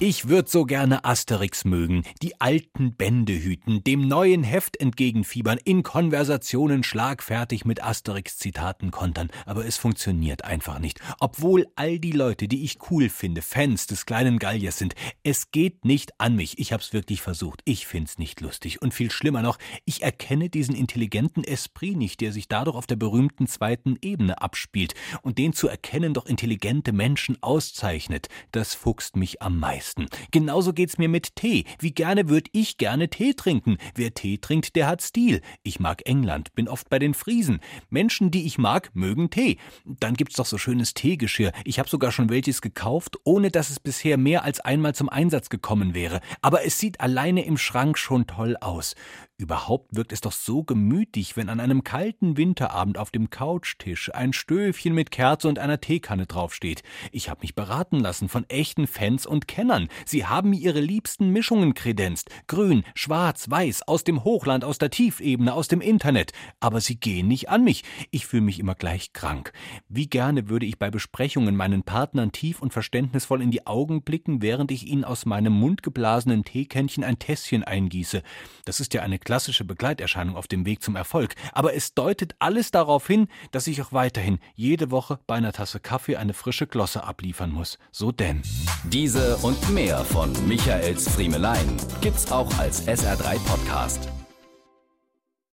Ich würd so gerne Asterix mögen, die alten Bände hüten, dem neuen Heft entgegenfiebern, in Konversationen schlagfertig mit Asterix-Zitaten kontern, aber es funktioniert einfach nicht. Obwohl all die Leute, die ich cool finde, Fans des kleinen Galliers sind, es geht nicht an mich. Ich hab's wirklich versucht. Ich find's nicht lustig. Und viel schlimmer noch, ich erkenne diesen intelligenten Esprit nicht, der sich dadurch auf der berühmten zweiten Ebene abspielt. Und den zu erkennen doch intelligente Menschen auszeichnet, das fuchst mich am meisten meisten. Genauso geht's mir mit Tee. Wie gerne würd ich gerne Tee trinken. Wer Tee trinkt, der hat Stil. Ich mag England, bin oft bei den Friesen. Menschen, die ich mag, mögen Tee. Dann gibt's doch so schönes Teegeschirr. Ich habe sogar schon welches gekauft, ohne dass es bisher mehr als einmal zum Einsatz gekommen wäre. Aber es sieht alleine im Schrank schon toll aus. Überhaupt wirkt es doch so gemütlich, wenn an einem kalten Winterabend auf dem Couchtisch ein Stöfchen mit Kerze und einer Teekanne draufsteht. Ich habe mich beraten lassen von echten Fans und Kennern. Sie haben mir ihre liebsten Mischungen kredenzt. Grün, schwarz, weiß, aus dem Hochland, aus der Tiefebene, aus dem Internet. Aber sie gehen nicht an mich. Ich fühle mich immer gleich krank. Wie gerne würde ich bei Besprechungen meinen Partnern tief und verständnisvoll in die Augen blicken, während ich ihnen aus meinem mundgeblasenen Teekännchen ein Tässchen eingieße. Das ist ja eine klassische Begleiterscheinung auf dem Weg zum Erfolg, aber es deutet alles darauf hin, dass ich auch weiterhin jede Woche bei einer Tasse Kaffee eine frische Glosse abliefern muss. So denn. Diese und mehr von Michaels Friemelein gibt's auch als SR3 Podcast.